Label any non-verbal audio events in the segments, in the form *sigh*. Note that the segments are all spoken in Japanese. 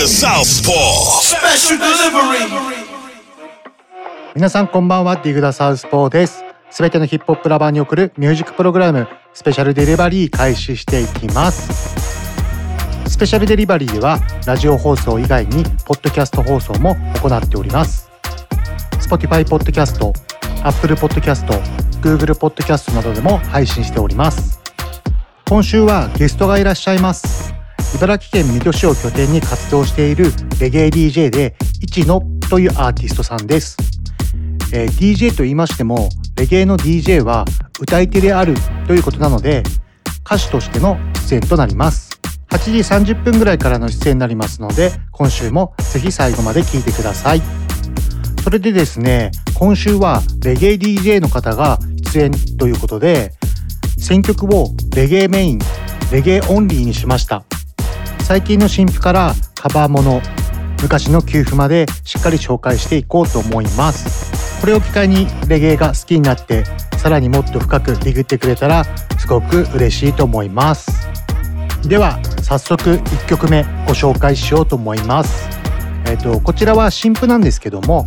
The Southpaw. Special delivery. 皆さんこんばんはディグダサウスポーです。すべてのヒップホップラバーに送るミュージックプログラムスペシャルデリバリー開始していきます。スペシャルデリバリーではラジオ放送以外にポッドキャスト放送も行っております。Spotify ポッドキャスト Apple ポッドキャスト Google ポッドキャストなどでも配信しております。今週はゲストがいらっしゃいます茨城県水戸市を拠点に活動しているレゲエ DJ で一野というアーティストさんです。えー DJ と言いましてもレゲエの DJ は歌い手であるということなので歌手としての出演となります。8時30分ぐらいからの出演になりますので今週もぜひ最後まで聞いてください。それでですね今週はレゲエ DJ の方が出演ということで選曲をレゲエメインレゲエオンリーにしました。最近の新譜からカバーもの昔の給付までしっかり紹介していこうと思います。これを機会にレゲエが好きになってさらにもっと深くディグってくれたらすごく嬉しいと思います。では早速1曲目ご紹介しようと思います。えっ、とこちらは新譜なんですけども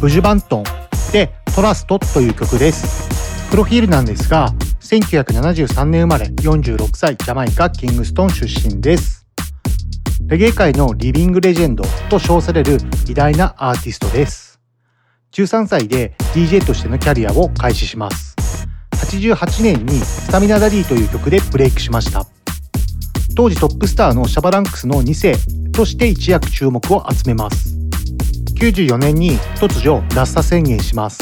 ブジュバントンでトラストという曲です。プロフィールなんですが1973年生まれ46歳ジャマイカキングストン出身です。レゲエ界のリビングレジェンドと称される偉大なアーティストです。13歳で DJ としてのキャリアを開始します。88年にスタミナダディという曲でブレイクしました。当時トップスターのシャバランクスの2世として一躍注目を集めます。94年に突如ラスタ宣言します。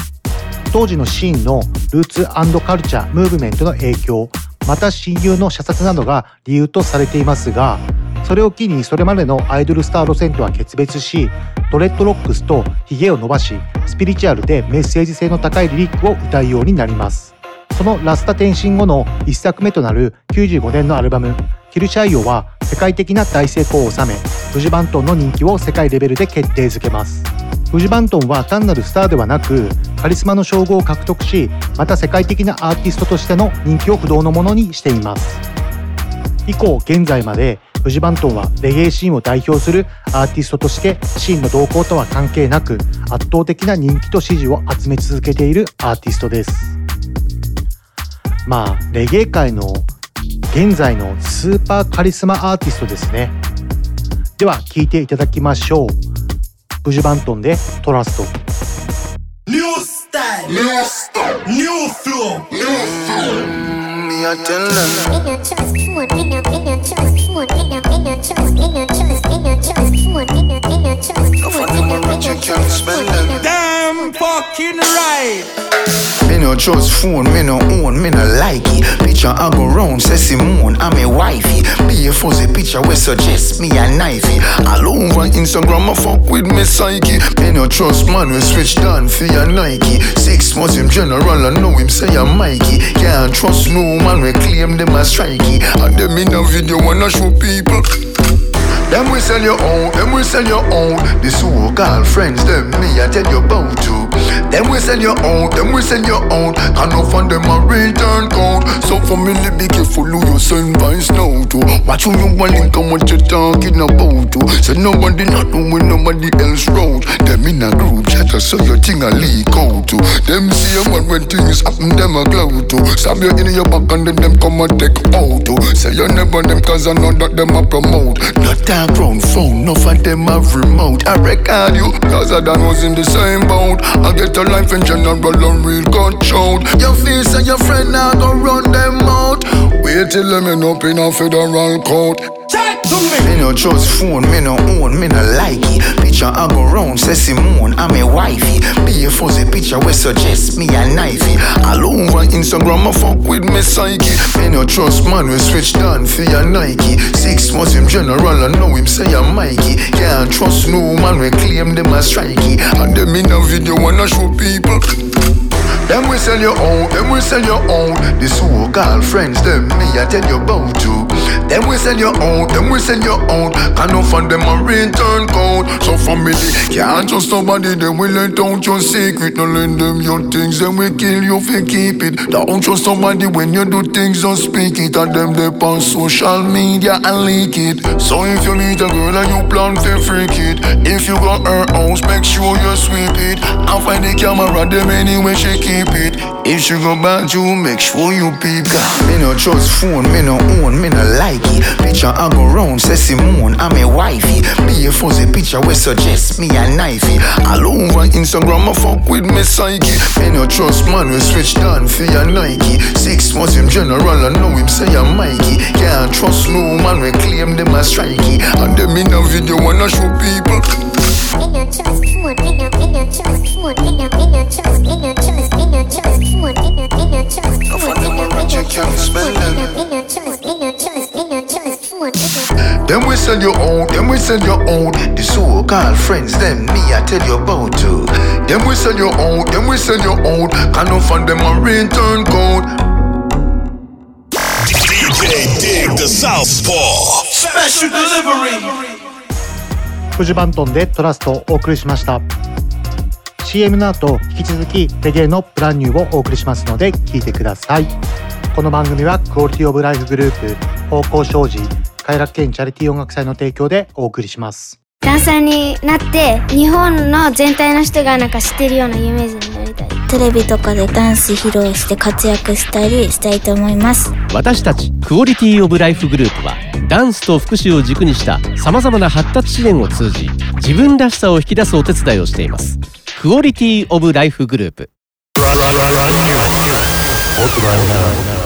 当時のシーンのルーツカルチャームーブメントの影響また親友の射殺などが理由とされていますがそれを機にそれまでのアイドルスター路線とは決別しドレッドロックスとヒゲを伸ばしスピリチュアルでメッセージ性の高いリリックを歌うようになります。そのラスタ転身後の1作目となる95年のアルバム「キルシャイオ」は世界的な大成功を収めフジバントンの人気を世界レベルで決定づけます。フジバントンは単なるスターではなくカリスマの称号を獲得しまた世界的なアーティストとしての人気を不動のものにしています。以降現在までフジバントンはレゲエシーンを代表するアーティストとしてシーンの動向とは関係なく圧倒的な人気と支持を集め続けているアーティストですまあレゲエ界の現在のスーパーカリスマアーティストですねでは聴いていただきましょうフジバントンでトラスト New style. New style. New flow. Me I tell them In your trust, food, in your, in your trust, food, in your, in your trust, in attendant. In your trust, food, in your, in your trust, food, in your, in your trust, in your trust. Damn fucking right. Me no trust phone, me no own, me no like it. Picture I go round, say Simone, I'm a wifey. Be a fuzzy picture we suggest me a knifey. All over Instagram I fuck with me psyche. Me no trust man we switch down for your Nike. Six months him general I know him say I'm Mikey. Can't trust no man we claim them a strikey. And them in a video wanna show people Them we sell your own, them we sell your own. The so-called friends, them me I tell you about to. Them we sell your own, them we sell your own. And no fund them a return code. So family be careful who you send vice now to. Watch who you want link and what you talking about to. So nobody not doing nobody else road. Them in a group chat so your thing a leak out to. Them see a man when things happen, them a cloud to. Stab you in your back and then them come and take out to. Say you never them cause I know that them a promote. Not that ground phone, no for them have remote. I record you, cause I done was in the same boat. I get a life in general and real showed. Your face and your friend now go run them out. Wait till them end up in a federal court. Me. no trust phone, me no own, me no like it. Picture I go round, say Simone, I'm a wifey. Be a fuzzy picture we suggest me a knifey. All over Instagram, I fuck with me psyche. Me no trust man, we switch down for your Nike. Six months him general, I know him say I'm Mikey. Can't trust no man, we claim them as strikey. And them in a video wanna show people. Them we sell your own, them we sell your own. The so-called friends, them me I tell you about you. Them we sell your own, them we sell your own. Can no fund them a return code. So family can't trust somebody, them will let out your secret. No lend them your things, them we kill you if you keep it. Don't trust somebody when you do things, don't speak it. And them they on social media and leak it. So if you meet a girl and you plan to freak it, if you got her house, make sure you sweep it. And find the camera, them anyway she keep it. If she go back you, make sure you peep. God, Me no trust phone, me no own, me no like it. Picture I go round, say Simone, I'm a wifey. Be a fuzzy picture we suggest me a knifey. All over Instagram, I fuck with me psyche. Me no trust man, we switch down for your Nike. Six was him general, I know him say I'm Mikey. Can't trust no man, we claim them as strikey. And them in a video wanna show people. Me no trust phone, me no, me no trust phone, me no, me no trust, me no trust, trust phone, me no, trust phone, me no, trust phone, me no, trust, me trust, me no. Them we sell your own, them we sell your own. The so-called friends, them me I tell you about too. Them we sell your own, them we sell your own. Can no fund them a return code. DJ Dig the Southpaw. Special delivery. フジバントンでトラストをお送りしました CM の後引き続きレゲエのプランニューをお送りしますので聞いてくださいこの番組はクオリティオブライフグループ方向障子快楽県チャリティー音楽祭の提供でお送りします。ダンサーになって日本の全体の人がなんか知ってるようなイメージになりたい。テレビとかでダンス披露して活躍したりしたいと思います。私たちクオリティオブライフグループはダンスと福祉を軸にしたさまざまな発達支援を通じ自分らしさを引き出すお手伝いをしています。クオリティオブライフグループ。1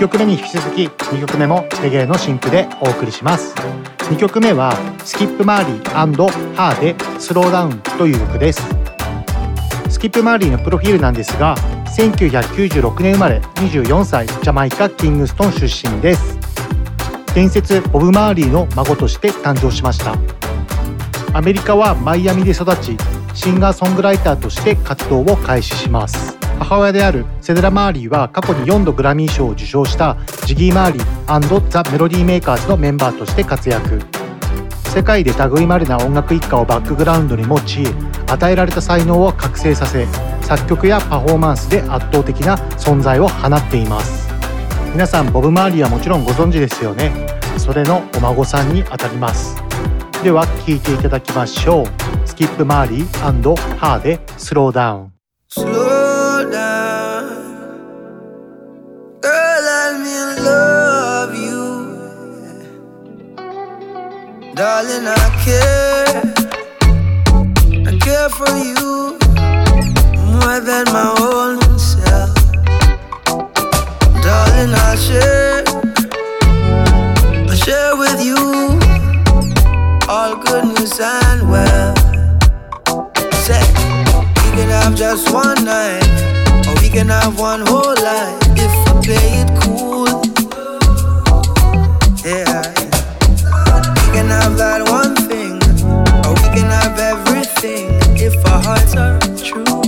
曲目に引き続き2曲目もレゲエの新譜でお送りします。2曲目はスキップマーリーハーでスローダウンという曲です。スキップマーリーのプロフィールなんですが1996年生まれ24歳ジャマイカキングストン出身です。伝説ボブ・マーリーの孫として誕生しました。アメリカはマイアミで育ちシンガーソングライターとして活動を開始します。母親であるセデラ・マーリーは過去に4度グラミー賞を受賞したジギー・マーリーザ・メロディーメーカーズのメンバーとして活躍。世界で類まれな音楽一家をバックグラウンドに持ち与えられた才能を覚醒させ作曲やパフォーマンスで圧倒的な存在を放っています。皆さんボブ・マーリーはもちろんご存知ですよね。それのお孫さんにあたります。では聴いていただきましょう。スキップ・マーリーハーでスローダウン。Darling. I care, I care for you more than my own self, darling. I share, I share with you all goodness and well. Say. We can have just one night, or we can have one whole life if we play everything if our hearts are true.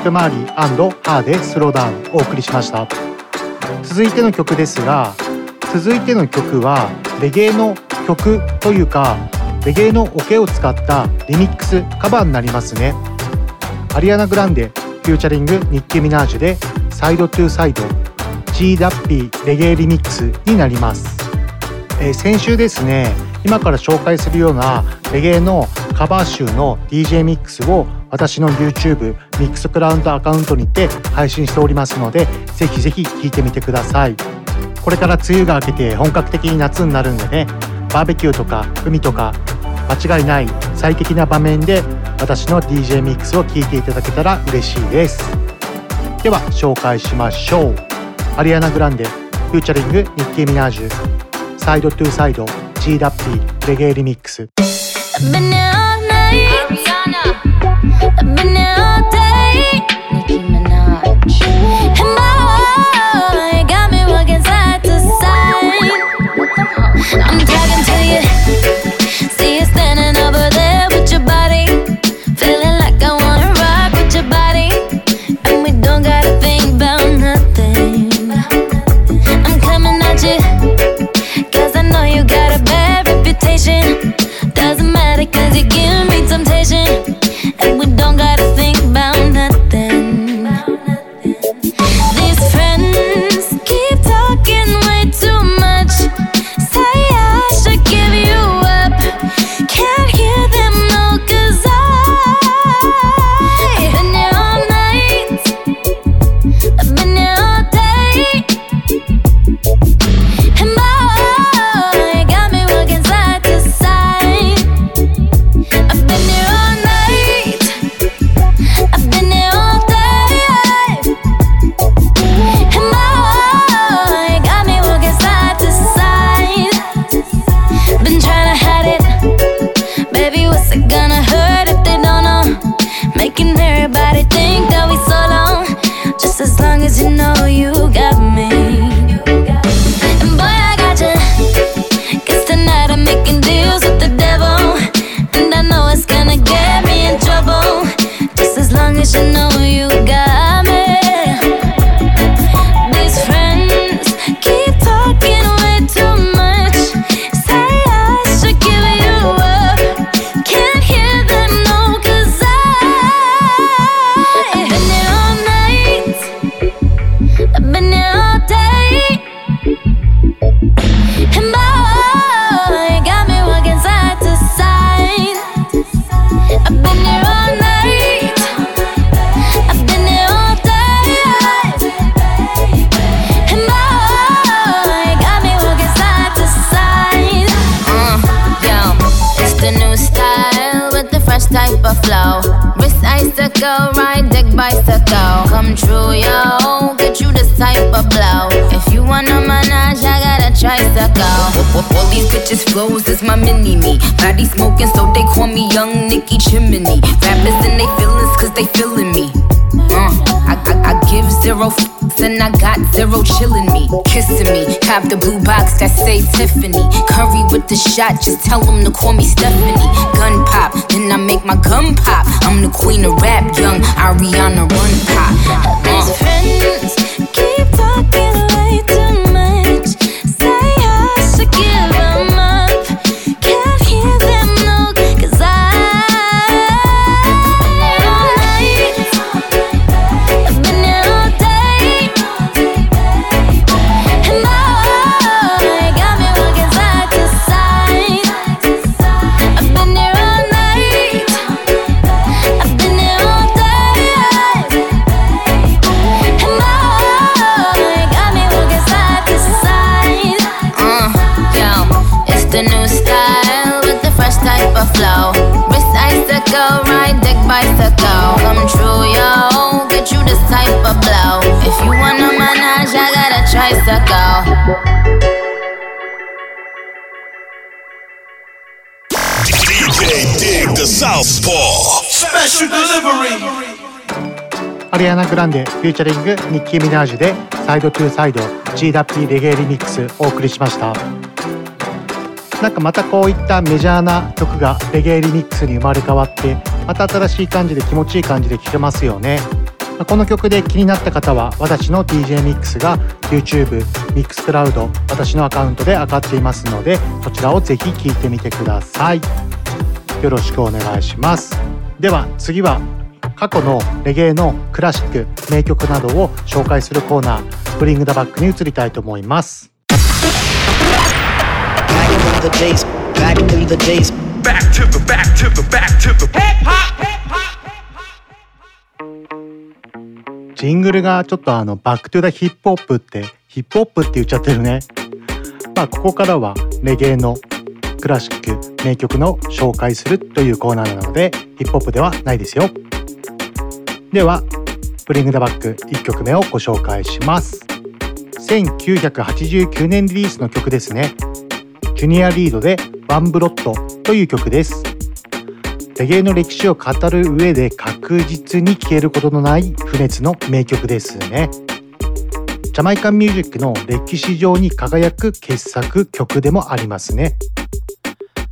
スキップマーリー H.E.R. で Slow Down お送りしました。続いての曲ですが続いての曲はレゲエの曲というかレゲエのオケを使ったリミックスカバーになりますね。アリアナ・グランデフューチャリングニッキー・ミナージュでサイドトゥーサイド G ダッピーレゲエリミックスになります、えー、先週ですね今から紹介するようなレゲエのカバー集の DJ ミックスを私の YouTube ミックスクラウンドアカウントにて配信しておりますのでぜひぜひ聴いてみてください。これから梅雨が明けて本格的に夏になるんでねバーベキューとか海とか間違いない最適な場面で私の DJ ミックスを聴いていただけたら嬉しいです。では紹介しましょう。アリアナ・グランデフューチャリングニッキー・ミナージュ Side To Side G ダッピーレゲエリミックス。I've been here all day. Nicki Minaj. And my heart got me walking side to side. I'm talking to you. See you. bitches flows is my mini me. Body smoking, so they call me Young Nicky Chimney. Rappers and they feelings, cause they feeling me. Uh, I, I, I give zero f's and I got zero chillin' me, kissing me. Cop the blue box that say Tiffany. Curry with the shot, just tell them to call me Stephanie. Gun pop, then I make my gun pop. I'm the queen of rap, young Ariana Run Pop. Uh. Friends keep talking. Southpaw Special Delivery アリアナ・グランデフューチャリングニッキー・ミナージュでサイドトゥーサイド G ダッピーレゲエリミックスお送りしましたなんかまたこういったメジャーな曲がレゲエリミックスに生まれ変わってまた新しい感じで気持ちいい感じで聴けますよね。この曲で気になった方は私の DJ ミックスが YouTube、Mixcloud 私のアカウントで上がっていますのでそちらをぜひ聴いてみてください。よろしくお願いします。では次は過去のレゲエのクラシック名曲などを紹介するコーナー Bring Da Back に移りたいと思います。ジングルがちょっとあのバックトゥザヒップホップってヒップホップって言っちゃってるね。まあここからはレゲエのクラシック名曲の紹介するというコーナーなのでヒップホップではないですよ。ではブリングダバック1曲目をご紹介します。1989年リリースの曲ですねジュニアリードでワンブロットという曲です。レゲエの歴史を語る上で確実に消えることのない不熱の名曲ですね。ジャマイカンミュージックの歴史上に輝く傑作曲でもありますね。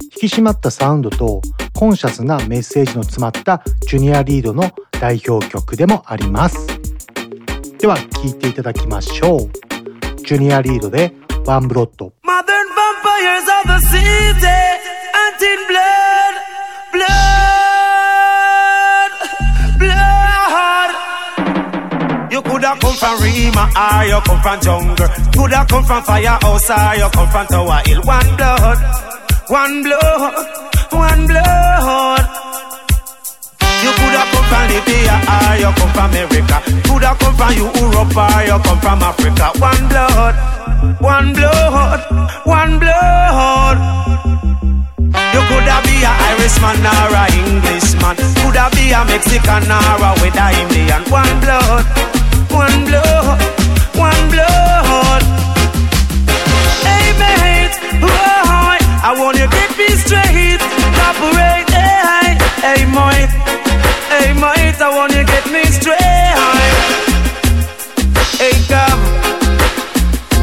引き締まったサウンドとコンシャスなメッセージの詰まったジュニアリードの代表曲でもあります。では聴いていただきましょう。ジュニアリードでワンブロッド vampires of the city Hunting blood Blood Blood. You coulda come from Rima or you come from jungle. Coulda come from firehouse or you come from Tower Hill. One blood One blood One blood. You coulda from Libya or you come from America. Coulda come from Europe or you come from Africa. One blood, one blood, one blood. You coulda be a Irishman or a Englishman. Coulda be a Mexican or a whether Indian. One blood, one blood, one blood. Hey mate, boy, I want you get me straight, cooperate. Hey, hey, mate. Hey, mate, I want you get me straight. Hey, come.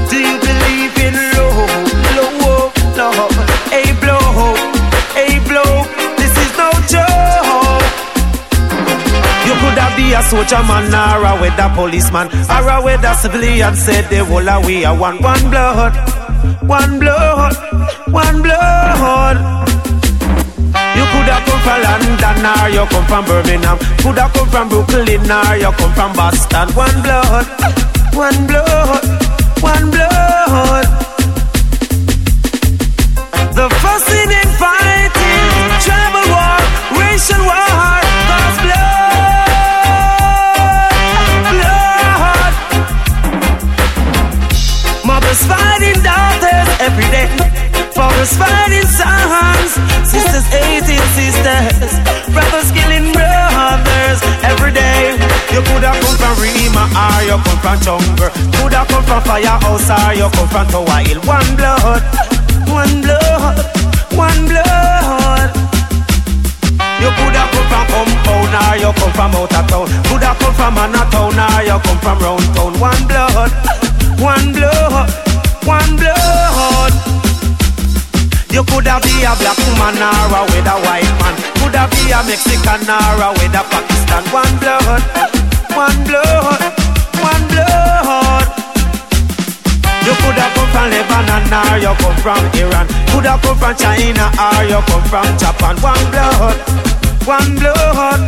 Do you believe in love? Love, love. Hey, blow. Hey, blow. This is no joke. You could have be a soldier man or a weather policeman or a weather civilian. Said they will we are one, one blood, one blood, one blood. You coulda come from London or you come from Birmingham. Coulda come from Brooklyn or you come from Boston. One blood, one blood, one blood. The fussing and fighting, tribal war, racial war, cause blood, blood. Mothers fighting daughters every day. Fathers fighting sons, sisters hating sisters, brothers killing brothers every day. You coulda come from Rima or you come from Jungle, coulda come from Firehouse or you come from Tower. One blood, one blood, one blood. You coulda come from Compound or you come from out of town, coulda come from Manhattan or you come from round town. One blood, one blood, one blood. You coulda be a black woman or a with a white man. Coulda be a Mexican or a with a Pakistan. One blood, one blood, one blood. You coulda come from Lebanon or you come from Iran. Coulda come from China or you come from Japan. One blood, one blood,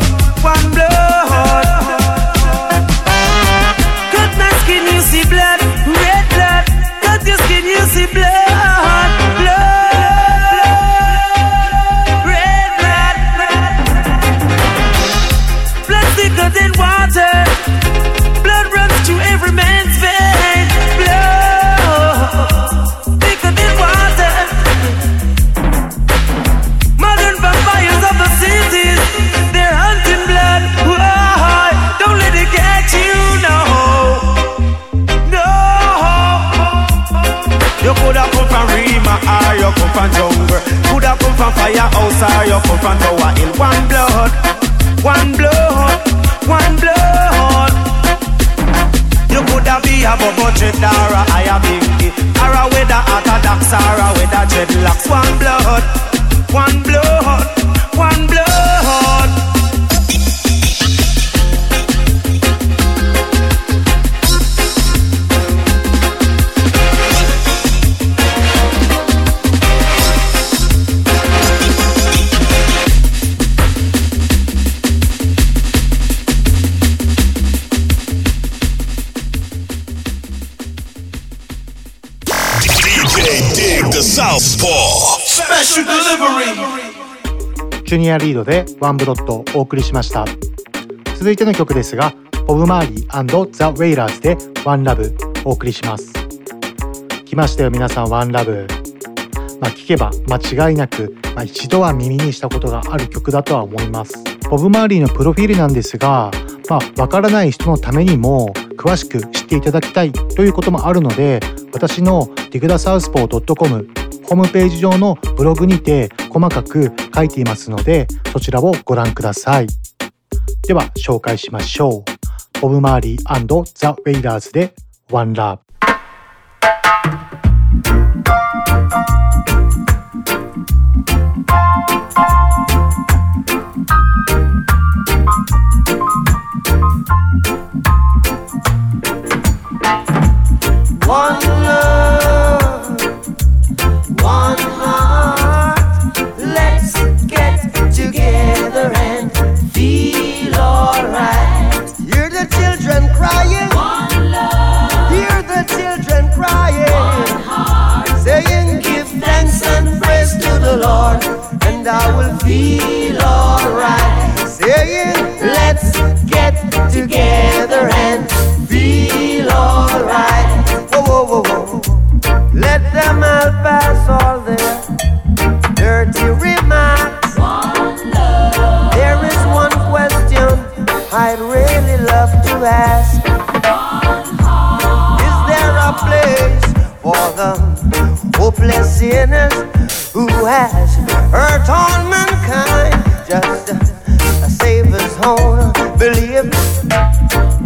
one blood. Cut my skin, you see blood, red blood. Cut your skin, you see blood, you come from jungle. Coulda come from firehouse or you come from Tower in One blood, one blood, one blood. You coulda be a bubble dread or a higher binky, or a weather orthodox or a weather dreadlocks. One blood, one blood, one blood. ジュニアリードでワンブロットお送りしました。続いての曲ですがボブ・マーリーザ・ウェイラーズでワンラブお送りします。来ましたよ皆さんワンラブ。まあ聞けば間違いなく、まあ、一度は耳にしたことがある曲だとは思います。ボブ・マーリーのプロフィールなんですがまあわからない人のためにも詳しく知っていただきたいということもあるので私のデホームページ上のブログにて細かく書いていますのでそちらをご覧ください。では紹介しましょう。ボブ・マーリーザ・ウェイラーズでワンラブ Lord, and I will feel alright. Saying, Let's get together and feel alright. Whoa, whoa, whoa, whoa. Let them all pass all their dirty remarks. One love. There is one question I'd really love to ask. Is there a place for the hopeless sinners who has hurt all mankind? Just a, a Savior's own belief.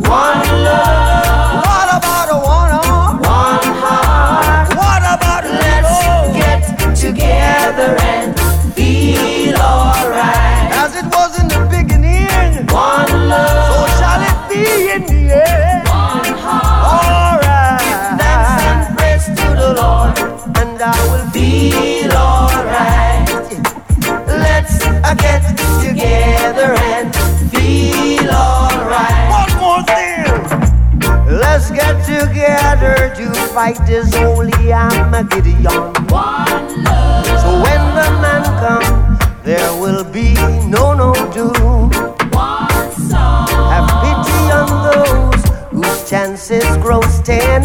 One love. Fight this holy Armageddon. One love. So when the man comes, there will be no no doom. One song. Have pity on those whose chances grow ten.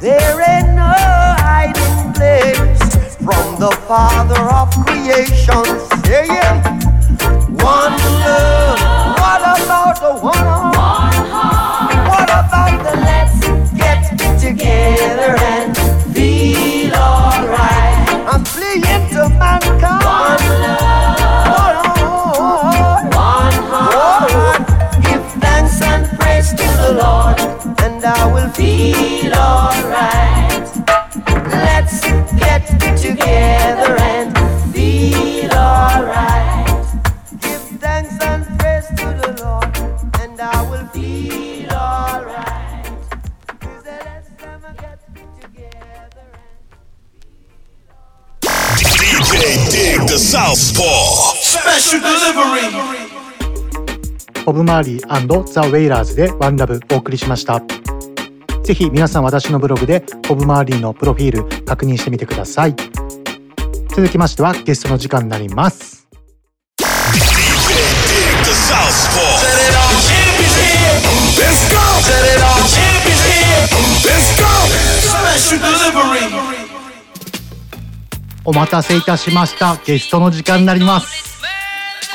There ain't no hiding place from the Father of creation. Saying, one マーリーザ・ウェイラーズでワンラブお送りしました。ぜひ皆さん私のブログでボブ・マーリーのプロフィール確認してみてください。続きましてはゲストの時間になります。お待たせいたしました。ゲストの時間になります。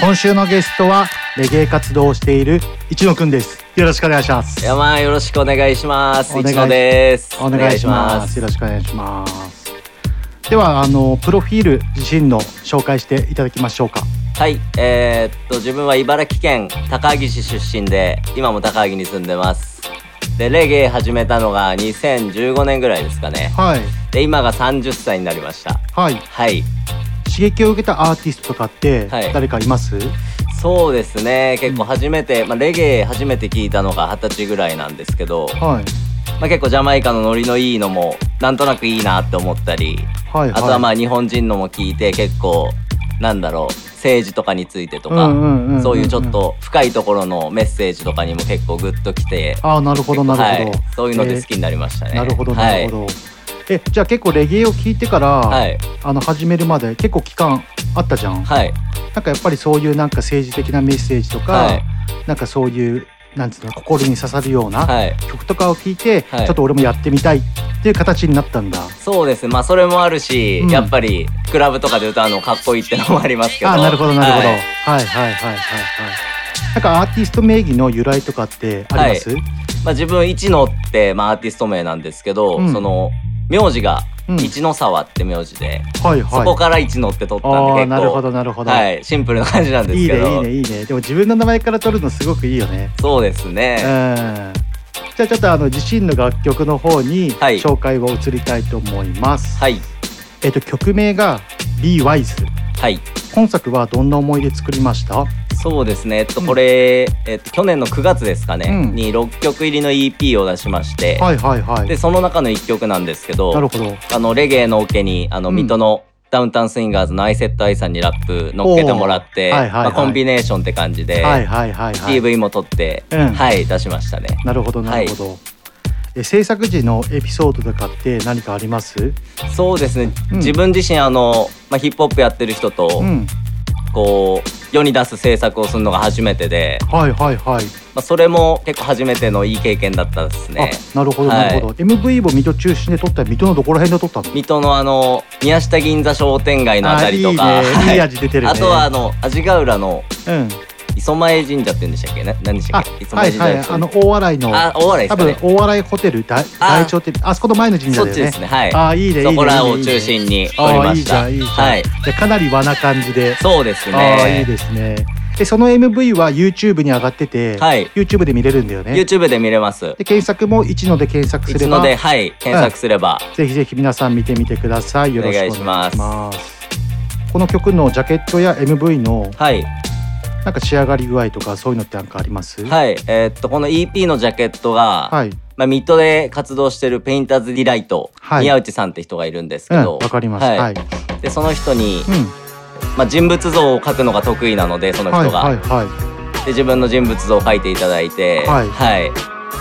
今週のゲストはレゲエ活動をしている一野くんですよろしくお願いします山よろしくお願いします。一野です。お願いしますよろしくお願いしますではあのプロフィール自身の紹介していただきましょうかはい、えーっと自分は茨城県高萩市出身で今も高萩に住んでます。でレゲエ始めたのが2015年ぐらいですかね。はいで今が30歳になりました。はいはい。刺激を受けたアーティストとかってはい誰かいます、そうですね。結構初めて、まあ、レゲエ初めて聞いたのが二十歳ぐらいなんですけど、はい。まあ、結構ジャマイカのノリのいいのもなんとなくいいなって思ったり、はいはい。あとはまあ日本人のも聞いて結構なんだろう政治とかについてとか、そういうちょっと深いところのメッセージとかにも結構グッときてああなるほどなるほど、はい、そういうので好きになりましたね、なるほどなるほど、えじゃあ結構レゲエを聞いてから、はい。あの始めるまで結構期間あったじゃん、はい。なんかやっぱりそういうなんか政治的なメッセージとか、はい。なんかそういうなんつうの心に刺さるようなはい。曲とかを聞いて、はい。ちょっと俺もやってみたいっていう形になったんだ。そうですね。まあそれもあるし、うん。やっぱりクラブとかで歌うのかっこいいってのもありますけど。あなるほどなるほど、ははいい、はいはいはいはい。なんかアーティスト名義の由来とかってあります、まあ、自分一野って、まあ、アーティスト名なんですけど、うん。その名字がうん。一野沢って名字で、はいはい。そこから一野って取ったんであ結構あなるほどなるほど、はい、シンプルな感じなんですいいけどねいいねいいね。でも自分の名前から取るのすごくいいよね。そうですうん。ね、じゃあちょっとあの自身の楽曲の方にはい。紹介を移りたいと思います、はい。えっと曲名が Be Wise はい。今作はどんな思いで作りました？そうですね。えっとこれ、えっと、去年の9月ですかね、うん。に6曲入りの EP を出しまして、はいはいはい。でその中の1曲なんですけどなるほど。あのレゲエのオケにあのうん。水戸のダウンタウンスインガーズのアイセットアイさんにラップ乗っけてもらって、はいはいはい。まあ、コンビネーションって感じで、はいはいはいはい。PV も撮って、うん。はい出しましたね。なるほどなるほど、え制作時のエピソードとかって何かあります？そうですね、うん。自分自身あの、まあ、ヒップホップやってる人と、うん。こう世に出す制作をするのが初めてで、はいはいはい。まあ、それも結構初めてのいい経験だったですね。あなるほどなるほど、MV も水戸中心で撮ったら水戸のどこら辺で撮ったの？水戸のあの宮下銀座商店街のあたりとか。あいいね。はいい味出てるね。あとはあの味ヶ浦のうん磯前神社って言うんでしたっけ？な何でしたあっけ？磯前はいはい。神社あの大洗のあ大洗です多分大洗ホテル大大町ってあそこの前の神社だよね。そっちですね。はい。あいいねいいね。そこらをいいね中心に撮りました。あいいじゃんいいじゃん、はい。でかなり和な感じで。そうですあいいねですね。でその MV は YouTube に上がってて、はい。YouTube で見れるんだよね。YouTube で見れます。で検索も一ので検索すれば。いつのではい検索すれば、ぜひぜひ皆さん見てみてください。よろしくお願いします。この曲のジャケットや MV のはいなんか仕上がり具合とかそういうのってなんかあります？はいえーっとこの EP のジャケットが、はい。まあ、ミッドで活動してるペインターズ・ディライト、はい。宮内さんって人がいるんですけうんどわかります。はい。でその人に、うん。まあ、人物像を描くのが得意なのでその人が、はいはいはい。で自分の人物像を描いていただいてはい。はい、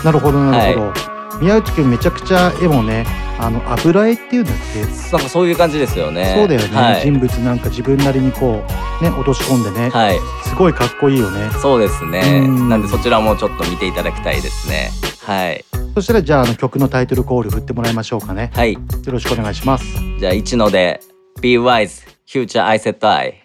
なるほどなるほど、宮内くんめちゃくちゃ絵もね。あの油絵っていうんだっけ？なんかそういう感じですよね。そうだよね、はい、人物なんか自分なりにこうね落とし込んでね、はい。すごいかっこいいよね。そうですね。うん。なんでそちらもちょっと見ていただきたいですね。はい。そしたらじゃああの曲のタイトルコール振ってもらいましょうかね。はい。よろしくお願いします。じゃあ一ので Be wise future I set I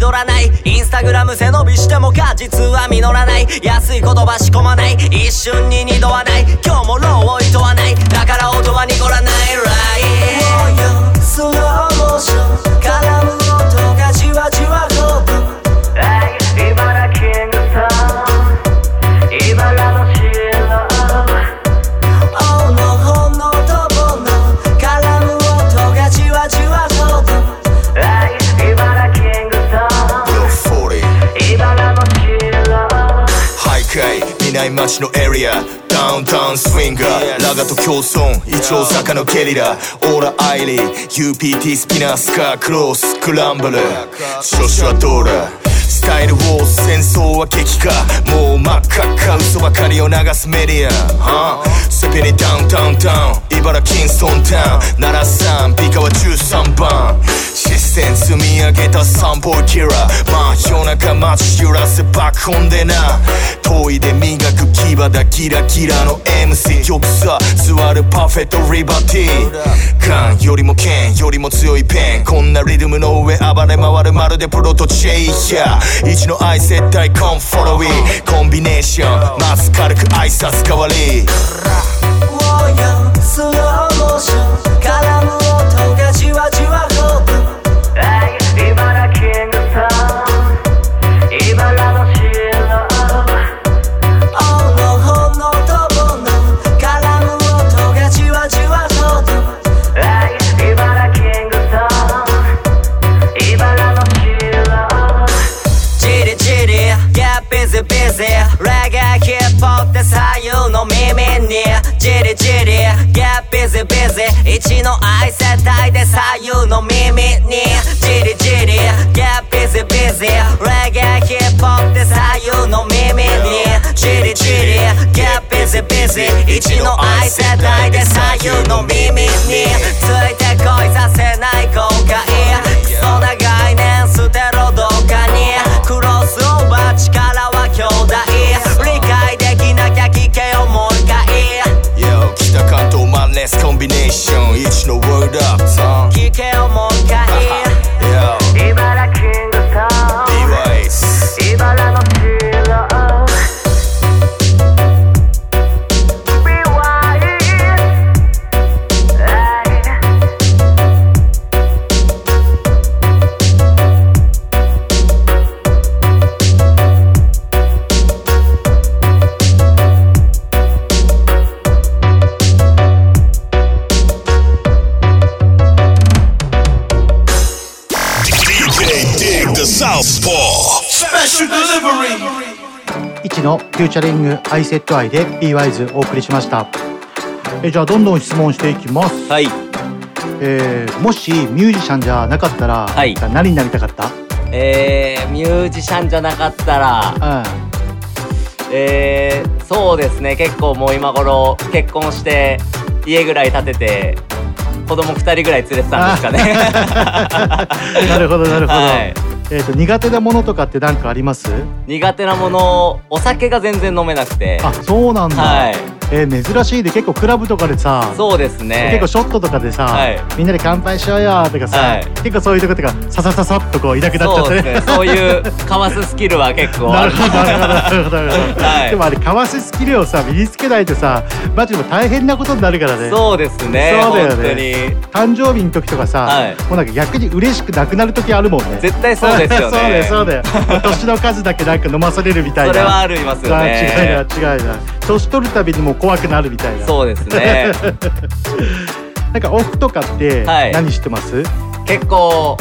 気取らない。インスタグラム背伸びしても果実は実らない。安い言葉仕込まない。一瞬に二度はない。徊南町のエリアダウンタウンスインガーラガと競争一応坂のケリラ。オーラアイリー UPT スピナースカークロースクランブル調子はどうだ？スタイルウォーズ戦争は激化。もう真っ赤っか嘘ばかりを流すメディア、はスペリダウンタウンタウン。茨城キンストンタウン。奈良さん美川13番。線積み上げた散歩キラー。まあ夜中街揺らせ爆音でな。遠いで磨く牙だキラキラの MC 玉さ座るパーフェクトリバティ。缶よりも剣よりも強いペン。こんなリズムの上暴れ回るまるでプロとチェイヤー。一の愛絶対コンフォロウィーコンビネーション。まず軽く挨拶代わり。スローモーション絡む音がじわじわにジリジリ Get busy busy 一の愛世帯で左右の耳にジリジリ Get busy busy レゲエヒップホップで左右の耳にジリジリ Get busy busy 一の愛世帯で左右の耳についてこいさせない後悔。フューチャリングアイセットアイで b ワイズお送りしました。えじゃあどんどん質問していきます。はい。えーもしミュージシャンじゃなかったら、はい。何になりたかった？えー、ミュージシャンじゃなかったら、えー、そうですね。結構もう今頃結婚して家ぐらい建てて子供2人ぐらい連れてたんですかね。*laughs* なるほどなるほど、はいえっ、と苦手なものとかって何かあります？苦手なものお酒が全然飲めなくて。あそうなんだ、はいえー珍しいで結構クラブとかでさそうですね。結構ショットとかでさ、はい。みんなで乾杯しようよとかさ、はい。結構そういうとことかささささっとこういなくなっちゃって。ね。そういうかわすスキルは結構なるほどなるほどなるほど。はい。でもあれかわすスキルをさ身につけないとさマジでも大変なことになるからね。そうですねそうだよ本当に。ね誕生日の時とかさ、はい。もうなんか逆に嬉しくなくなる時あるもんね。絶対そうですよね。そうだよそうだよ。*laughs* 年の数だけなんか飲まされるみたいな。それはありますよね。あ違いない違いな。い年取るたびにもう怖くなるみたいな。そうですね。*laughs* なんかオフとかってはい。何してます、結構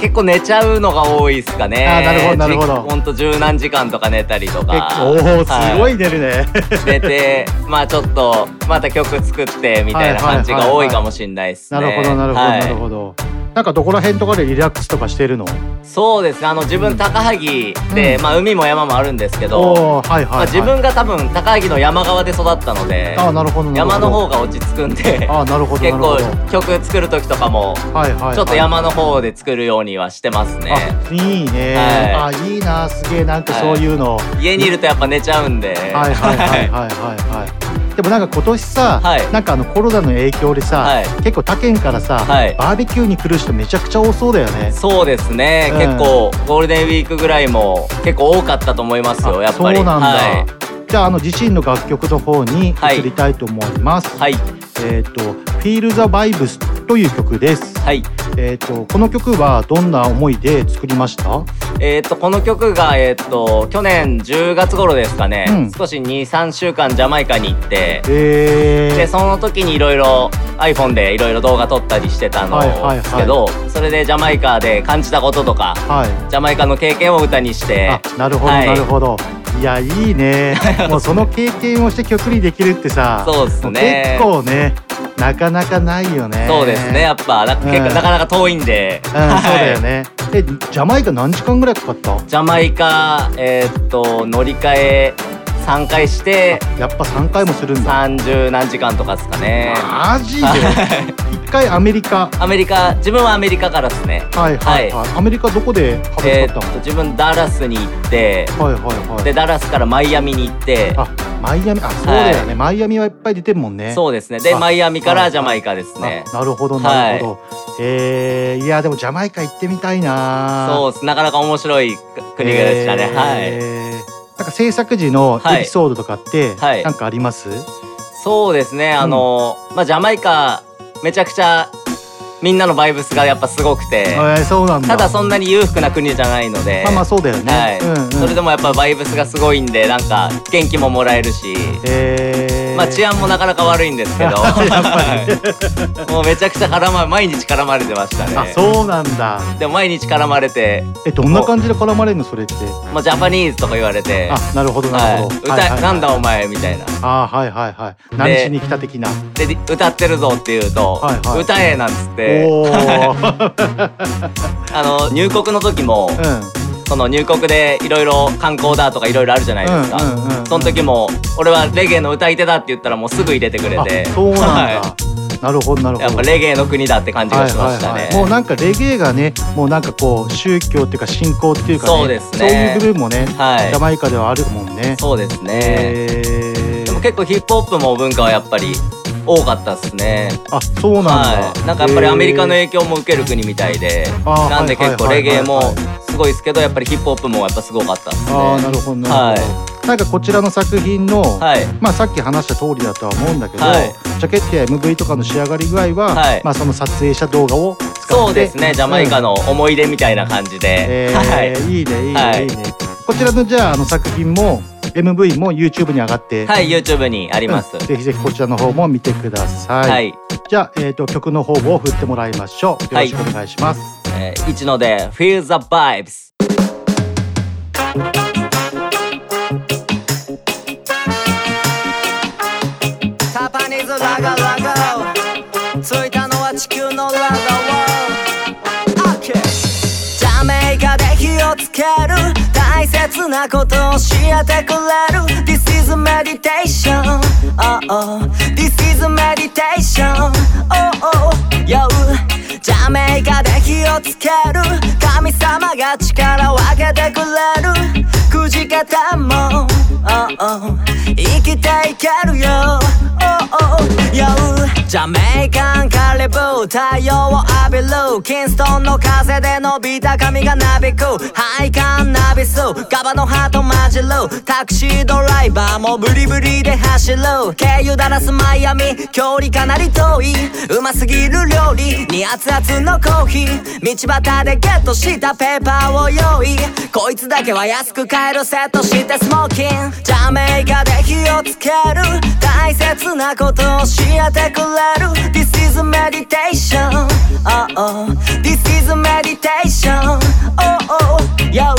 結構寝ちゃうのが多いですかね。あーなるほどなるほど。ほんと十何時間とか寝たりとか。結構おおすごい寝るね、寝てまあちょっとまた曲作ってみたいな感じが多いかもしれないですね。なるほどなるほど、はい。なるほどなんかどこら辺とかでリラックスとかしてるの？そうですね。あの自分高萩で、うん。まあ海も山もあるんですけど、はいはい、はい。まあ、自分が多分高萩の山側で育ったのであなるほど山の方が落ち着くんであなるほど結構曲作る時とかもはいはいはい。ちょっと山の方で作るようにはしてますね、あいいね、はあいいなすげえなんかそういうの、家にいるとやっぱ寝ちゃうんで。はいはいはいはいはいはいでもなんか今年さ、なんかあのコロナの影響でさ、結構他県からさ、はい。バーベキューに来る人めちゃくちゃ多そうだよね。そうですね、うん。結構ゴールデンウィークぐらいも結構多かったと思いますよやっぱり。そうなんだ、はいじゃああの自身の楽曲の方に移りたいと思います。はい。えっ、と「Feel the Vibes」という曲です。はい。えっ、とこの曲はどんな思いで作りました？えー、とこの曲が、えー、と去年10月頃ですかね、うん少し23週間ジャマイカに行って、えでその時にいろいろ iPhone でいろいろ動画撮ったりしてたのはいはいはいですけど、それでジャマイカで感じたこととかはい。ジャマイカの経験を歌にしてなるほど、はいなるほど。いやいいね。*laughs* もうその経験をして曲にできるってさ、そうっすね結構ねなかなかないよね。そうですねやっぱな結構うんなかなか遠いんで、うん、そうだよね。えジャマイカ何時間ぐらいかかった？ジャマイカえーっと乗り換え3回してやっぱ3回もするんだ。30何時間とかですかね。マジで？一回アメリカ。アメリカ自分はアメリカからですね。はいはいはい、アメリカどこでハブったの、っと自分ダラスに行ってはいはいはい。でダラスからマイアミに行って。あマイアミあそうだよね、マイアミはいっぱい出てるもんね。そうですね。であマイアミかはいらジャマイカですね。なるほどなるほど、えー、いやでもジャマイカ行ってみたいな。そうです。なかなか面白い国でしたね、えーなんか制作時のエピソードとかって、はい。なんかあります、はいそうですね。あの、まあジャマイカめちゃくちゃみんなのバイブスがやっぱすごくて、えーそうなんだ。ただそんなに裕福な国じゃないので。まあまあそうだよね、はい。うんうん、それでもやっぱバイブスがすごいんでなんか元気ももらえるし、え。ー、まあ治安もなかなか悪いんですけど。*laughs* *laughs* もうめちゃくちゃ絡ま毎日絡まれてましたね。あそうなんだ。でも毎日絡まれて。えどんな感じで絡まれるのそれって？もうジャパニーズとか言われて。あなるほどなるほど、はい。歌、なんだお前みたいな。あはいはいはい。何しに来た的な。で歌ってるぞって言うと、はいはい。歌えなんつって。*laughs* あの入国の時も、その入国でいろいろ観光だとかいろいろあるじゃないですか、うんうんうんうんその時も俺はレゲエの歌い手だって言ったらもうすぐ入れてくれて。あそうなんだ、はなるほどなるほど。いやっぱレゲエの国だって感じがしましたね、はいはいはい。もうなんかレゲエがねもうなんかこう宗教っていうか信仰っていうかねそうですね。そういう部分もね、はい。ジャマイカではあるもんね。そうですね、へでも結構ヒップホップも文化はやっぱり多かったですね。あそうなんだ、はい、なんかやっぱりアメリカの影響も受ける国みたいでなんで結構レゲエもすごいですけどやっぱりヒップホップもやっぱすごかったですね。ああなるほどなるほど、はい。なんかこちらの作品の、はい。まあさっき話した通りだとは思うんだけど、はい。ジャケットや MV とかの仕上がり具合は、はい。まあその撮影した動画を使ってそうですね。ジャマイカの思い出みたいな感じで、えはい。ーいいねいいね、はい。い、いね。こちらのじゃああの作品も *laughs* MV も YouTube に上がって。はい YouTube にあります、うん。ぜひぜひこちらの方も見てください、はい。じゃあ、えー、と曲の方を振ってもらいましょう。よろしくお願いします、えー一ので Feel the Vibes タパニーズラガラなことを教えてくれる This is meditation oh, oh. This is meditation oh, oh. Yo ジャメイカで火をつける神様が力を分けてくれるじけても、oh, oh. 生きていけるよ、oh, oh. Yo ジャメイカンカリブー太陽を浴びる。キンストンの風で伸びた髪がなびく。配管ナビスガバの葉と混じる。タクシードライバーもブリブリで走る。経由ダラスマイアミ。距離かなり遠い。うますぎる料理に熱々のコーヒー。道端でゲットしたペーパーを用意。こいつだけは安く買えるセットしてスモーキンジャメイカで火をつける。大切なことを教えてくれる。This is meditation oh, oh. This is meditation oh, oh. Yo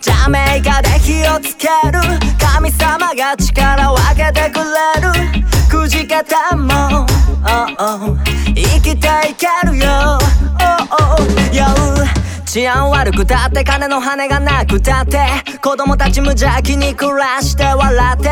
ジャメイカで火をつける。神様が力を分けてくれる。くじけても、oh, oh. 生きていけるよ、oh, oh. Yo 治安悪くたって金の羽がなくたって子供たち無邪気に暮らして笑って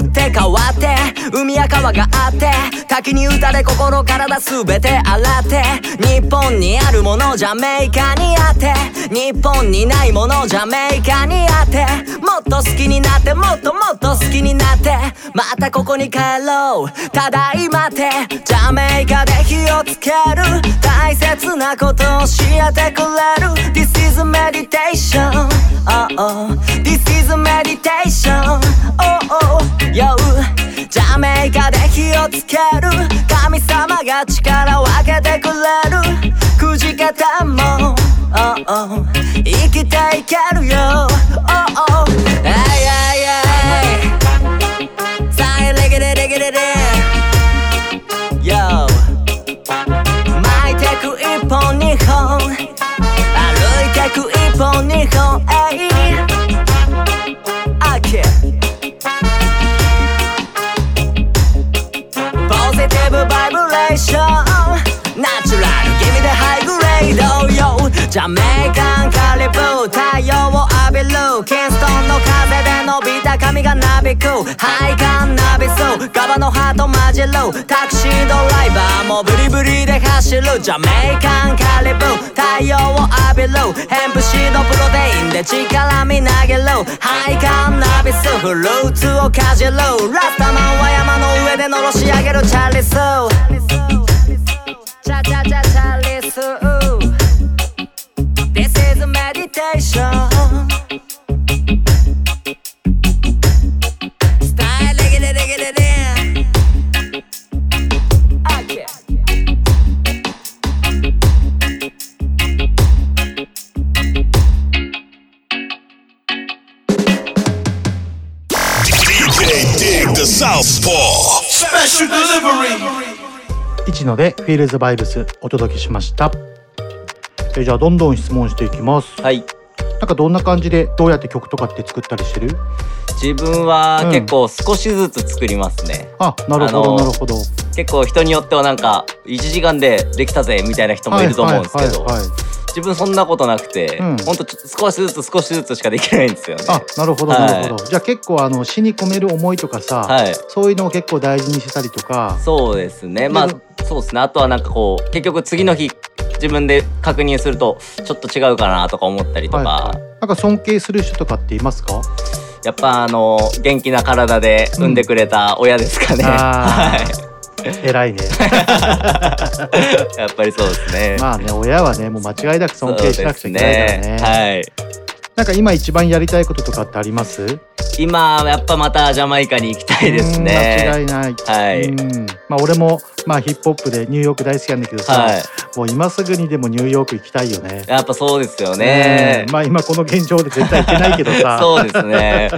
打って変わって海や川があって滝に打たれ心体すべて洗って日本にあるものジャメイカにあって日本にないものジャメイカにあってもっと好きになってもっともっと好きになってまたここに帰ろう。ただいまってジャメイカで火をつける。大切なことを教えてくれる。This is meditation oh, oh. This is meditation oh, oh. Yo ジャメイカで火をつける神様が力を分けてくれるくじけても、oh, oh. 生きていけるよ、oh, oh. ジャメイカンカリブー太陽を浴びる。キンストンの風で伸びた中身がなびく。配管なびそう。ガバのハート混じる。タクシードライバーもブリブリで走る。ジャメイカンカリブー太陽を浴びる。ヘンプシードプロテインで力み投げる。配管なびすフルーツをかじる。ラスタマンは山の上でのろし上げるチャリス。チャチャチャチャリス。一のでフィールズバイブスお届けしましたえじゃあどんどん質問していきます。はい。なんかどんな感じでどうやって曲とかって作ったりしてる？自分はうん。結構少しずつ作りますね、あなるほどなるほど。結構人によってはなんか1時間でできたぜみたいな人もいると思うんですけどはいはいはいはい。自分そんなことなくて、うん。ほんと少しずつ少しずつしかできないんですよね。あなるほどはい。なるほど、じゃあ結構あの詩に込める思いとかさ、はい。そういうのを結構大事にしてたりとか。そうですね。まあそうですね。あとはなんかこう結局次の日自分で確認するとちょっと違うかなとか思ったりとか、なんか尊敬する人とかっていますか？やっぱあの元気な体で産んでくれた親ですかね。あー。はい。偉いね。*laughs* やっぱりそうですね。まあね親はねもう間違いなく尊敬しなくちゃいけないからね。そうですはい。なんか今一番やりたいこととかってあります？今やっぱまたジャマイカに行きたいですね。間違いないはい。うんまあ俺もまあヒップホップでニューヨーク大好きなんだけどさ、はいもう今すぐにでもニューヨーク行きたいよね。やっぱそうですよね。まあ今この現状で絶対行けないけどさ *laughs* そうですね。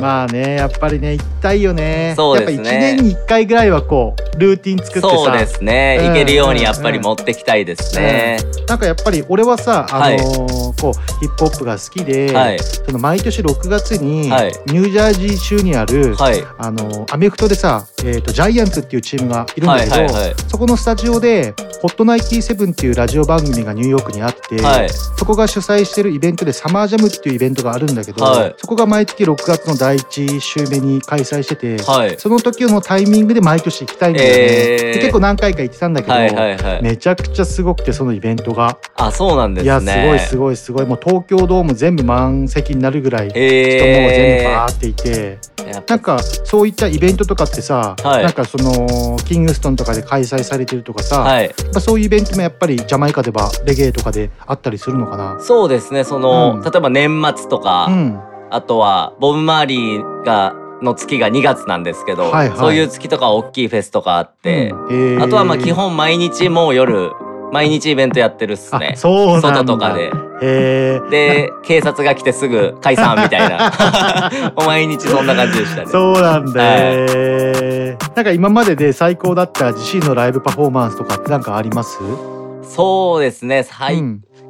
まあねやっぱりね行きたいよね。そうですね。やっぱ1年に1回ぐらいはこうルーティン作ってさ。そうですね。うん。行けるようにやっぱり持ってきたいですね。なんかやっぱり俺はさ、あのはい。ーこうヒップホップが好きで、はい。その毎年6月に、はい。ニュージャージー州にある、はい。あのーアメフトでさ、えー、とジャイアンツっていうチームがいるんだけど、はいはいはい。そこのスタジオで「ホットナイティセブンっていうラジオ番組がニューヨークにあって、はい。そこが主催してるイベントでサマージャムっていうイベントがあるんだけど、はい。そこが毎月6月の第1週目に開催してて、はいその時のタイミングで毎年行きたいんだよね。えーで結構何回か行ってたんだけど、はいはいはいめちゃくちゃすごくてそのイベントが。あ、そうなんですね。いやすごいすごいすごいもう東京ドーム全部満席になるぐらい人もえー全部バーっていて、やっぱなんかそういったイベントとかってさ、はいなんかそのキングストンとかで開催されてるとかさ、はいそういうイベントもやっぱりジャマイカではレゲエとかであったりするのかな？そうですね。その、うん例えば年末とか、うんあとはボブ・マーリーがの月が2月なんですけど、はいはい。そういう月とか大きいフェスとかあって、うん。あとはまあ基本毎日もう夜毎日イベントやってるっすね。そうなんだ。外とかで。で警察が来てすぐ解散みたいな。*laughs* *laughs* 毎日そんな感じでしたね。そうなんだ、はい。なんか今までで最高だった自身のライブパフォーマンスとかってなんかあります？そうですね、はい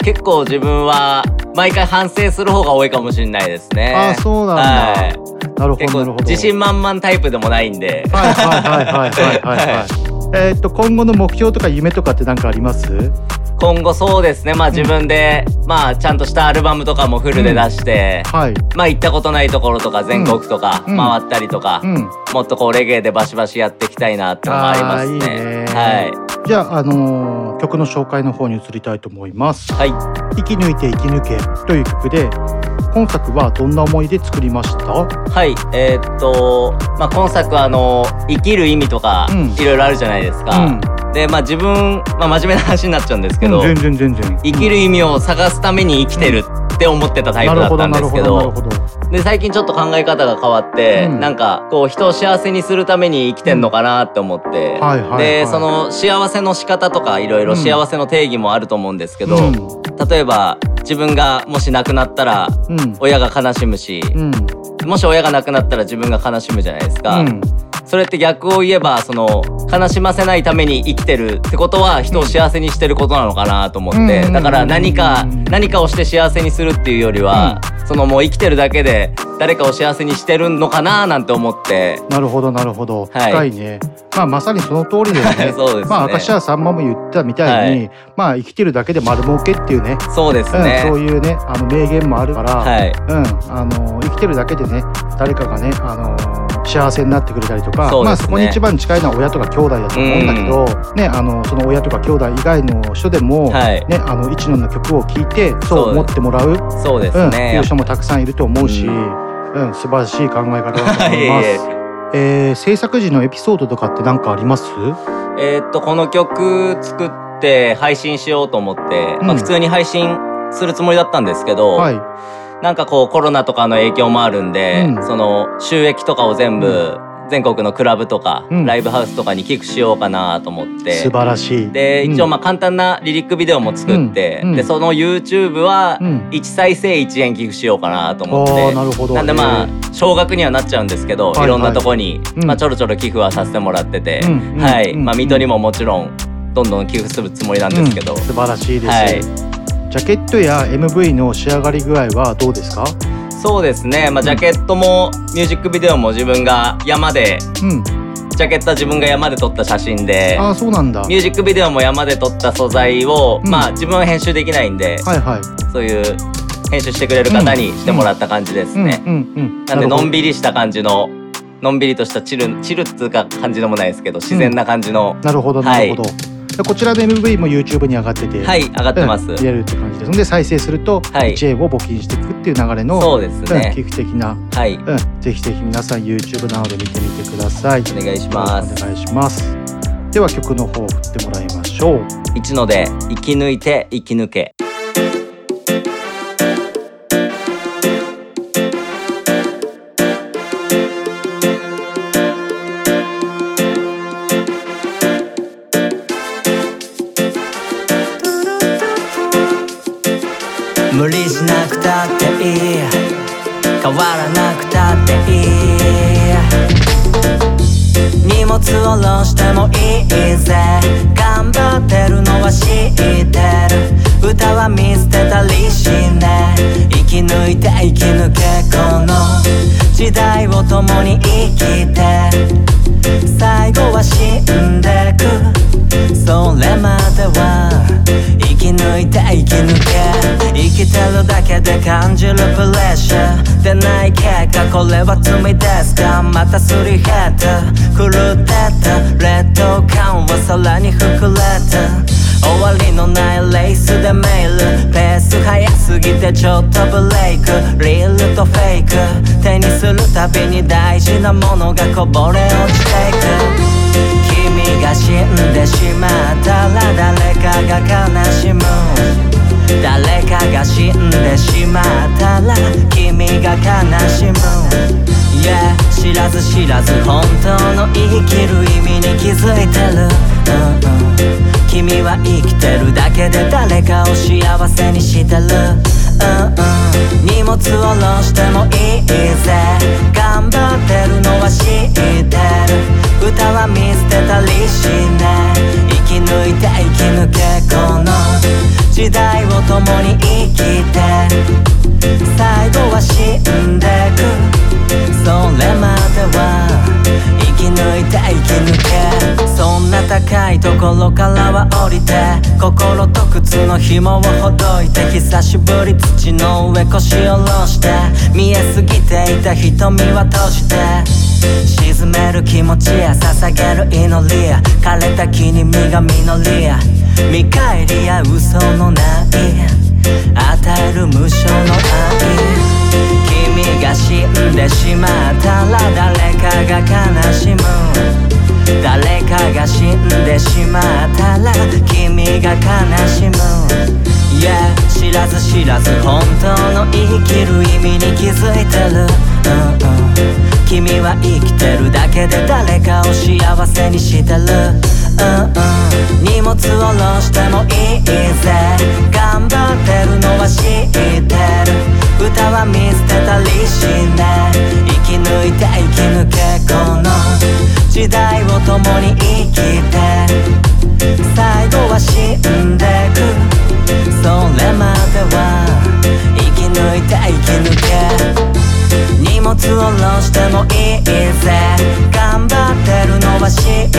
結構自分は毎回反省する方が多いかもしれないですね。あそうなんだはいなるほど自信満々タイプでもないんで。はいはいはいはいはいはいはい。*laughs* えーっと今後の目標とか夢とかって何かあります？今後そうですねまあ自分で、まあちゃんとしたアルバムとかもフルで出して、はい。まあ行ったことないところとか全国とかうん回ったりとか、うん。もっとこうレゲエでバシバシやっていきたいなってのもありますね。いいねはい。じゃああのー曲の紹介の方に移りたいと思います。はい。生き抜いて生き抜けという曲で今作はどんな思いで作りました？はい、えーっと、まあ、今作はあの生きる意味とかうんいろいろあるじゃないですか。で、まあ、自分、まあ、真面目な話になっちゃうんですけど、うん全然全然。生きる意味を探すために生きてるって思ってたタイプだったんですけどどどで最近ちょっと考え方が変わって、なんかこう人を幸せにするために生きてんのかなって思って、はいはいはいでその幸せの仕方とかいろいろうん幸せの定義もあると思うんですけど、うん例えば自分がもし亡くなったらうん。親が悲しむし、うん。もし親が亡くなったら自分が悲しむじゃないですか。うんそれって逆を言えばその悲しませないために生きてるってことは人を幸せにしてることなのかなと思って、うん。だから何か何かをして幸せにするっていうよりは、そそのもう生きてるだけで誰かを幸せにしてるのかななんて思って。なるほどなるほど、はい。深いね。まあまさにその通りだよね。*laughs* そうですね。まあ明石家さんまも言ったみたいに、はまあ生きてるだけで丸儲けっていうね。そうですね。うん、そういうねあの名言もあるから、はい。うん、あの生きてるだけでね誰かがねあの幸せになってくれたりとか、そまあそこに一番近いのは親とか兄弟だと思うんだけど、ねあのその親とか兄弟以外の人でも、はい。ねあの一ノの曲を聴いてそう思ってもらうそうです。ね。いう人もたくさんいると思うし、うん。素晴らしい考え方だと思います。*laughs* いえー制作時のエピソードとかって何かあります？えーっとこの曲作って配信しようと思って、まあ、うん。普通に配信するつもりだったんですけど、はいなんかこうコロナとかの影響もあるんで、うん。その収益とかを全部全国のクラブとか、うん。ライブハウスとかに寄付しようかなと思って。素晴らしい。うん。で一応まあ簡単なリリックビデオも作って、うん。うん。でその YouTube はうん。1再生1円寄付しようかなと思っあて、ーなるほど。なんでまあ少額にはなっちゃうんですけど、はいはい。いろんなとこに、うん。まあ、ちょろちょろ寄付はさせてもらってて、はい、うん。まあ水戸にももちろんどんどん寄付するつもりなんですけど、うん。素晴らしいです、はいジャケットや MV の仕上がり具合はどうですか？そうですね、まあ、ジャケットもミュージックビデオも自分が山でうん。ジャケットは自分が山で撮った写真でああそうなんだ。ミュージックビデオも山で撮った素材を、うん。まあ自分は編集できないんで、はいはい。そういう編集してくれる方にしてもらった感じですね、うんうんなんでのんびびりした感じののんびりとしたチルチルっつうか感じでもないですけど自然な感じの、なるほどなるほど、でこちらの MV も YouTube に上がっててはい上がってます。うん見れるって感じです。で再生するとはい。1円を募金していくっていう流れのそうですね。ん寄付的な、はい。うん、ぜひぜひ皆さん YouTube などで見てみてください。お願いします。お願いします。では曲の方を振ってもらいましょう。一ので生き抜いて生き抜け無理しなくたっていい。変わらなくたっていい。荷物を下ろしてもいいぜ。頑張ってるのは知ってる。歌は見捨てたりしね。生き抜いて生き抜けこの時代を共に生きて。最後は死んでく。それまでは生き抜いて生き抜け。てるだけで感じるプレッシャーでない結果これは罪ですかまたすり減った狂ってた劣等感はさらに膨れた終わりのないレースでメールペース早すぎてちょっとブレイクリールとフェイク手にするたびに大事なものがこぼれ落ちていく君が死んでしまったら誰かが悲しむ誰かが死んでしまったら君が悲しむ。Yeah 知らず知らず本当の生きる意味に気づいてる、うんうん君は生きてるだけで誰かを幸せにしてる、うんうん、荷物を下ろしてもいいぜ。頑張ってるのは知ってる。歌は見捨てたりしね生き抜いて生き抜けこの時代を共に生きて最後は死んでく。それまでは生き抜いて生き抜け。そんな高いところからは降りて心と靴の紐をほどいて久しぶり土の上腰を下ろして見えすぎていた瞳は閉じて沈める気持ちや捧げる祈りや枯れた木に実が実りや。見返りや嘘のない与える無償の愛。君が死んでしまったら誰かが悲しむ。誰かが死んでしまったら君が悲しむ。Yeah 知らず知らず本当の生きる意味に気づいてる、うんうん、君は生きてるだけで誰かを幸せにしてる、うんうん、荷物を下ろしてもいいぜ。頑張ってるのは知ってる。歌は見捨てたりしね。生き抜いて生き抜けこの時代を共に生きて。最後は死んでく。それまでは生き抜いて生き抜け。荷物下ろしてもいいぜ。頑張ってるのは真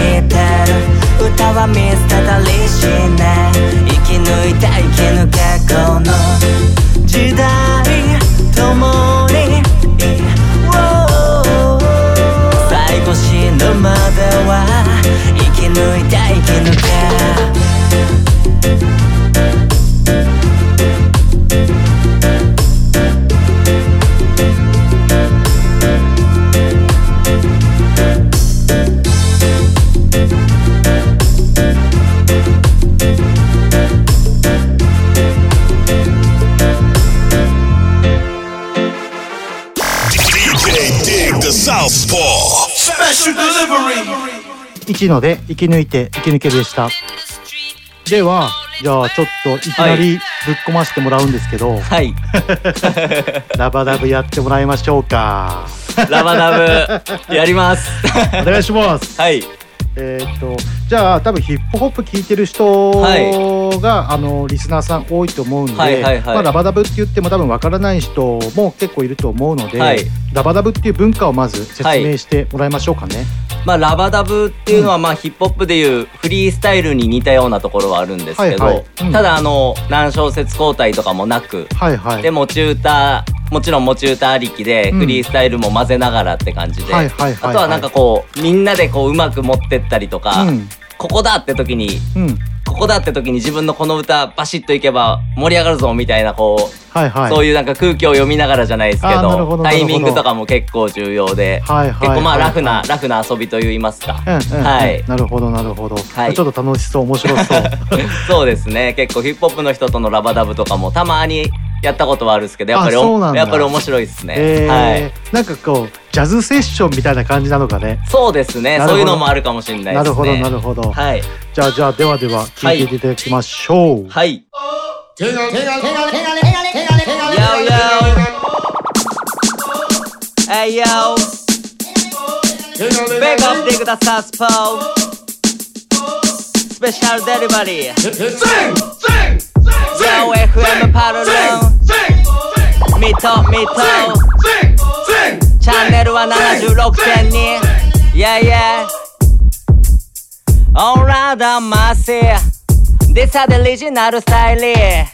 一ので生き抜いて生き抜けでした。ではじゃあちょっといきなりぶっ込ませてもらうんですけどはい。*laughs* ラバダブやってもらいましょうか。ラバダブやります。お願いします。はい。えーっとじゃあ多分ヒップホップ聞いてる人が、あのリスナーさん多いと思うので、はいはいはい。まあ、ラバダブって言っても多分わからない人も結構いると思うので、はい。ラバダブっていう文化をまず説明してもらいましょうかね。まあ、ラバダブっていうのは、まあ、ヒップホップでいうフリースタイルに似たようなところはあるんですけど、はいはい。うん。ただあの何小節交代とかもなく、はいはい。で持ち歌もちろん持ち歌ありきでうん。フリースタイルも混ぜながらって感じで、はいはいはいはい。あとはなんかこうみんなでこううまく持ってったりとか、うん。ここだって時にうんここだって時に自分のこの歌バシッといけば盛り上がるぞみたいなこう、はいはい。そういうなんか空気を読みながらじゃないですけどタイミングとかも結構重要で、はいはい結構まあはいラフな、ラフな遊びといいますか、うんうんうん。はい。なるほどなるほど、はい。ちょっと楽しそう面白そう。*laughs* そうですね。結構ヒップホップの人とのラバダブとかもたまにやったことはあるんですけどやっぱりやっぱり面白いですね、えー。はい。なんかこうジャズセッションみたいな感じなのかね。そうですね。そういうのもあるかもしれないですね。なるほどなるほど。はい。じゃあじゃあではでは聞いていただきましょう。はい。手が手が手が手が手が手が手が Yo yo Hey yo Big up dig the Southpaw Special delivery Yo FM パルルンミトミトチャンネルは76.2 Yeah yeah All the massive This are the original style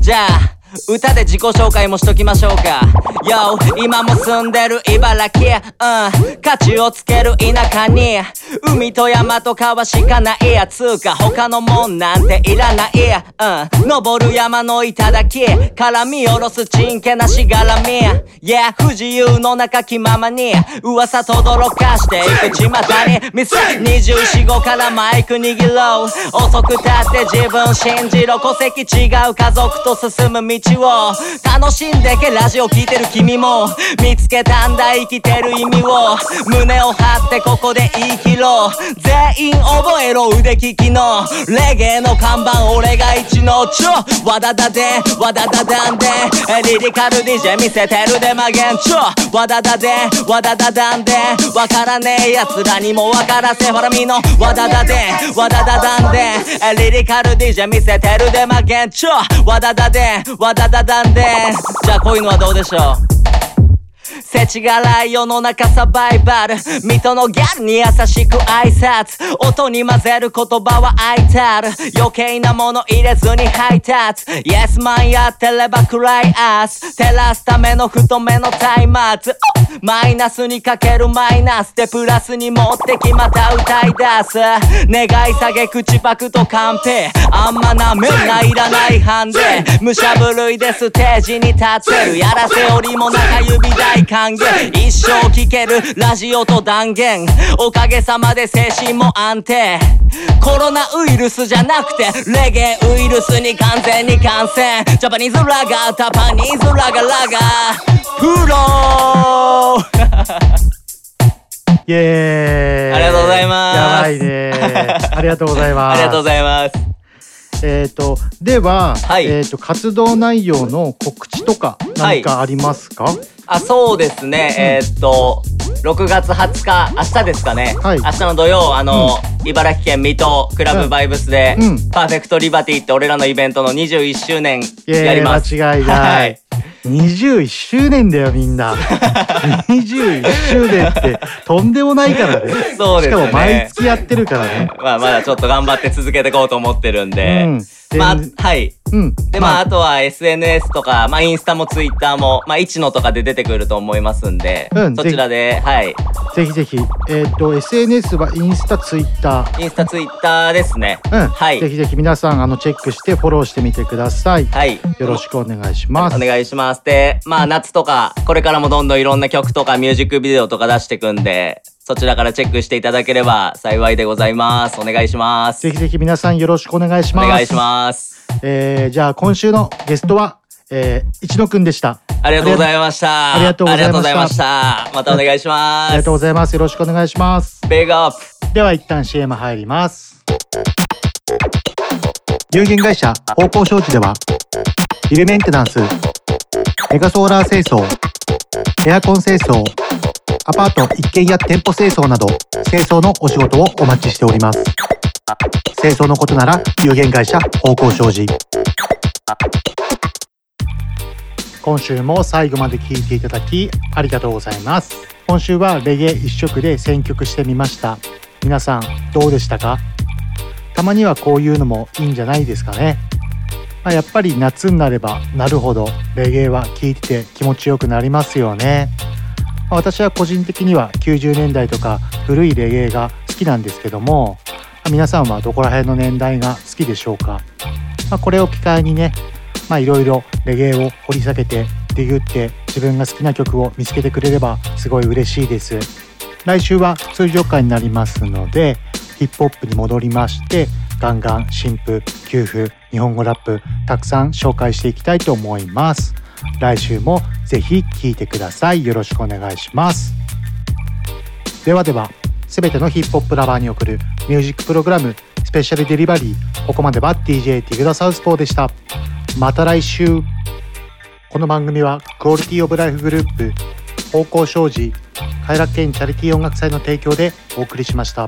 じゃあ *laughs* 歌で自己紹介もしときましょうか。Yo 今も住んでる茨城うん。価値をつける田舎に。海と山と川しかないや。つうか他のもんなんていらないうん。登る山の頂。から見下ろすちんけなしがらみ Yeah 不自由の中気ままに。噂とどろかしていく巷に。店24号からマイク握ろう。遅くたって自分信じろ。戸籍違う。家族と進む道を。楽しんでけラジオ聞いてる君も。見つけたんだ生きてる意味を。胸を張ってここで言い切ろう。全員覚えろ腕利きの。レゲエの看板俺が一のちょわだだでわだだだんで。リリカル DJ 見せてるでまげんちょわだだでわだだだんで。わからねえ奴らにもわからせ。ほらみの。わだだでわだだだんで。リリカル DJ 見せてるでまげんちょわだだで。わだだだんでじゃあこういうのはどうでしょう？世知辛い世の中サバイバル。水戸のギャルに優しく挨拶。音に混ぜる言葉は空いてある余計なもの入れずに配達 Yes マンやってれば暗いアース。照らすための太めの松明おマイナスにかけるマイナス。でプラスに持ってきまた歌い出す。願い下げ口パクとカンペあんまなめんないらないハンデ。武者震いでステージに立てる。やらせよりも中指大歓迎一生聴けるラジオと断言。おかげさまで精神も安定。コロナウイルスじゃなくてレゲエウイルスに完全に感染。ジャパニーズラガータパニーズラガラガプロイエーイ。ありがとうございます。やばいねありがとうございます。*laughs* ありがとうございますえっ、とでは、えっ、と活動内容の告知とか何かありますか、あそうですね、えーっと6月20日明日ですかね、明日の土曜あの、茨城県水戸クラブバイブスで、うん。パーフェクトリバティって俺らのイベントの21周年やります。間違いない21周年だよみんな。21周年ってとんでもないからね。そうですね。しかも毎月やってるからね。まあまだちょっと頑張って続けていこうと思ってるんで、うん。でまあはい。うん。でまああ。とは SNS とかまあインスタもツイッターもまあ一のとかで出てくると思いますんで、うんそちらではい。ぜひぜひ。えっ、と SNS はインスタツイッターインスタツイッターですね。うん、はい。ぜひぜひ皆さんあのチェックしてフォローしてみてください。はい。よろしくお願いします。お願いします。で、まあ夏とか、これからもどんどんいろんな曲とかミュージックビデオとか出してくんで、そちらからチェックしていただければ幸いでございます。お願いします。ぜひぜひ皆さんよろしくお願いします。お願いします。えー、じゃあ今週のゲストは、えー、一野くんでした。ありがとうございました。ありがとうございました。またお願いします。ありがとうございます。よろしくお願いします。ベイアップ。では一旦 CM 入ります。有限会社方向商事では、ビルメンテナンス、メガソーラー清掃、エアコン清掃、アパート一軒家店舗清掃など、清掃のお仕事をお待ちしております。清掃のことなら有限会社方向商事。今週も最後まで聞いていただきありがとうございます。今週はレゲエ一色で選曲してみました。皆さんどうでしたか？たまにはこういうのもいいんじゃないですかね。まあ、やっぱり夏になればなるほどレゲエは聴いてて気持ちよくなりますよね。ま私は個人的には90年代とか古いレゲエが好きなんですけども、ま皆さんはどこら辺の年代が好きでしょうか、まあ、これを機会にねいろいろレゲエを掘り下げてディグって自分が好きな曲を見つけてくれればすごい嬉しいです。来週は通常回になりますのでヒップホップに戻りましてガンガン新婦給付日本語ラップたくさん紹介していきたいと思います。来週もぜひ聴いてください。よろしくお願いします。ではではすべてのヒップホップラバーに送るミュージックプログラムスペシャルデリバリーここまでは DJ ティグダサウスポーでした。また来週。この番組はクオリティオブライフグループ方向障子快楽園チャリティー音楽祭の提供でお送りしました。